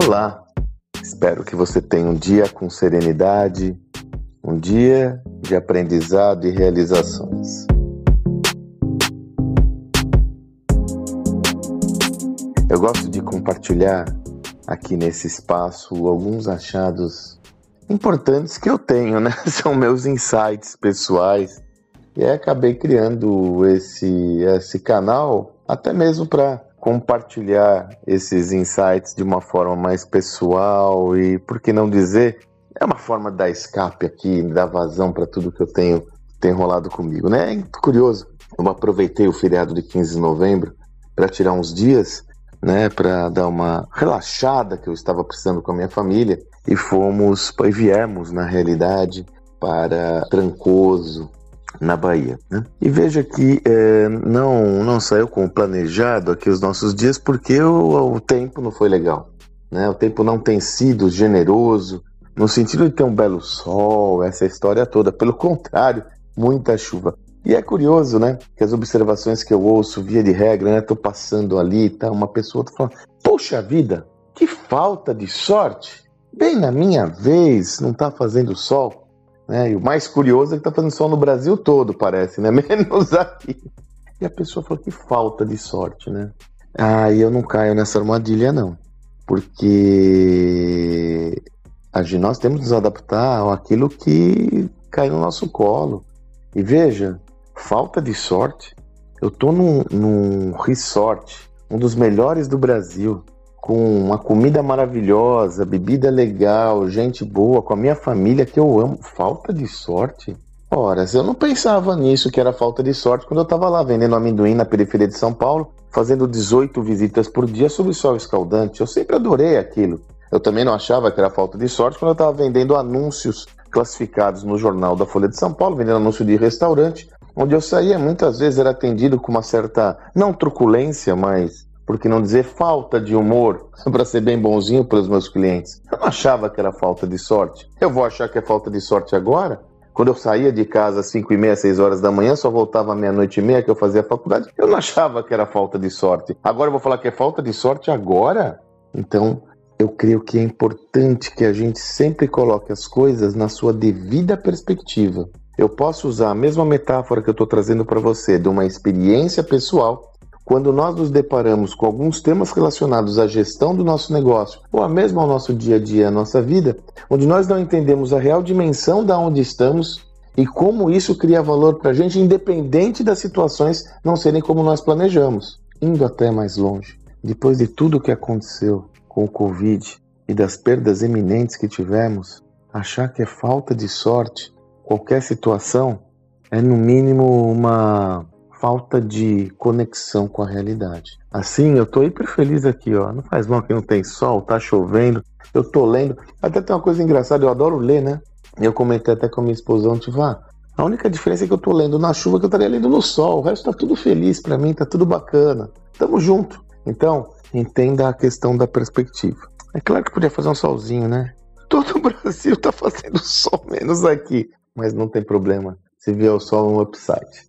Olá! Espero que você tenha um dia com serenidade, um dia de aprendizado e realizações. Eu gosto de compartilhar aqui nesse espaço alguns achados importantes que eu tenho, né? São meus insights pessoais. E acabei criando esse, esse canal até mesmo para compartilhar esses insights de uma forma mais pessoal e, por que não dizer, é uma forma dar escape aqui, dar vazão para tudo que eu tenho tem rolado comigo, né? É curioso. Eu aproveitei o feriado de 15 de novembro para tirar uns dias, né, para dar uma relaxada que eu estava precisando com a minha família e fomos e viemos na realidade para Trancoso, na Bahia. Né? E veja que é, não, não saiu como planejado aqui os nossos dias porque o, o tempo não foi legal. Né? O tempo não tem sido generoso, no sentido de ter um belo sol, essa história toda. Pelo contrário, muita chuva. E é curioso, né? Que as observações que eu ouço, via de regra, né? Tô passando ali, tá? Uma pessoa tá falando, poxa vida, que falta de sorte! Bem na minha vez, não tá fazendo sol. Né? E o mais curioso é que está fazendo sol no Brasil todo, parece, né? Menos aqui. E a pessoa falou que falta de sorte, né? Ah, eu não caio nessa armadilha, não. Porque nós temos que nos adaptar àquilo que cai no nosso colo. E veja, falta de sorte. Eu tô num, num resort, um dos melhores do Brasil com uma comida maravilhosa, bebida legal, gente boa, com a minha família que eu amo. Falta de sorte? Ora, eu não pensava nisso, que era falta de sorte, quando eu estava lá vendendo amendoim na periferia de São Paulo, fazendo 18 visitas por dia sob sol escaldante. Eu sempre adorei aquilo. Eu também não achava que era falta de sorte quando eu estava vendendo anúncios classificados no jornal da Folha de São Paulo, vendendo anúncio de restaurante, onde eu saía muitas vezes era atendido com uma certa, não truculência, mas por que não dizer falta de humor, para ser bem bonzinho para os meus clientes. Eu não achava que era falta de sorte. Eu vou achar que é falta de sorte agora? Quando eu saía de casa às 5 e meia, 6 horas da manhã, só voltava meia-noite e meia que eu fazia faculdade, eu não achava que era falta de sorte. Agora eu vou falar que é falta de sorte agora? Então, eu creio que é importante que a gente sempre coloque as coisas na sua devida perspectiva. Eu posso usar a mesma metáfora que eu estou trazendo para você, de uma experiência pessoal, quando nós nos deparamos com alguns temas relacionados à gestão do nosso negócio ou a mesmo ao nosso dia a dia, à nossa vida, onde nós não entendemos a real dimensão da onde estamos e como isso cria valor para a gente, independente das situações não serem como nós planejamos. Indo até mais longe, depois de tudo o que aconteceu com o Covid e das perdas eminentes que tivemos, achar que é falta de sorte qualquer situação é no mínimo uma falta de conexão com a realidade. Assim, eu tô hiper feliz aqui, ó. Não faz mal que não tem sol, tá chovendo. Eu tô lendo. Até tem uma coisa engraçada, eu adoro ler, né? Eu comentei até com a minha esposa ontem, vá. A única diferença é que eu tô lendo na chuva que eu estaria lendo no sol. O resto tá tudo feliz para mim, tá tudo bacana. Tamo junto. Então, entenda a questão da perspectiva. É claro que podia fazer um solzinho, né? Todo o Brasil tá fazendo sol, menos aqui. Mas não tem problema. Se vier o sol, é um upside.